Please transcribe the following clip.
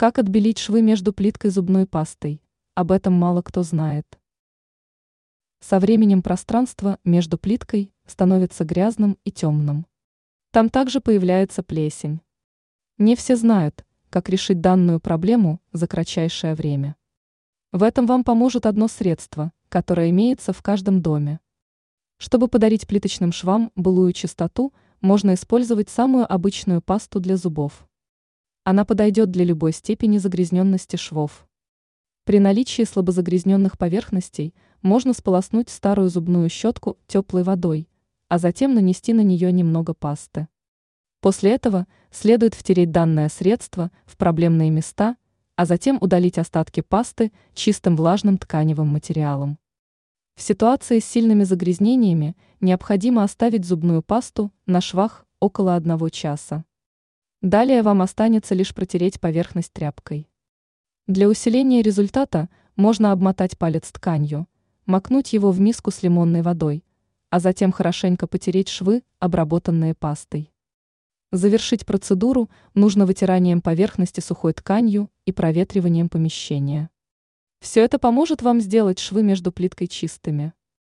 Как отбелить швы между плиткой зубной пастой? Об этом мало кто знает. Со временем пространство между плиткой становится грязным и темным. Там также появляется плесень. Не все знают, как решить данную проблему за кратчайшее время. В этом вам поможет одно средство, которое имеется в каждом доме. Чтобы подарить плиточным швам былую чистоту, можно использовать самую обычную пасту для зубов. Она подойдет для любой степени загрязненности швов. При наличии слабозагрязненных поверхностей можно сполоснуть старую зубную щетку теплой водой, а затем нанести на нее немного пасты. После этого следует втереть данное средство в проблемные места, а затем удалить остатки пасты чистым влажным тканевым материалом. В ситуации с сильными загрязнениями необходимо оставить зубную пасту на швах около одного часа. Далее вам останется лишь протереть поверхность тряпкой. Для усиления результата можно обмотать палец тканью, макнуть его в миску с лимонной водой, а затем хорошенько потереть швы, обработанные пастой. Завершить процедуру нужно вытиранием поверхности сухой тканью и проветриванием помещения. Все это поможет вам сделать швы между плиткой чистыми.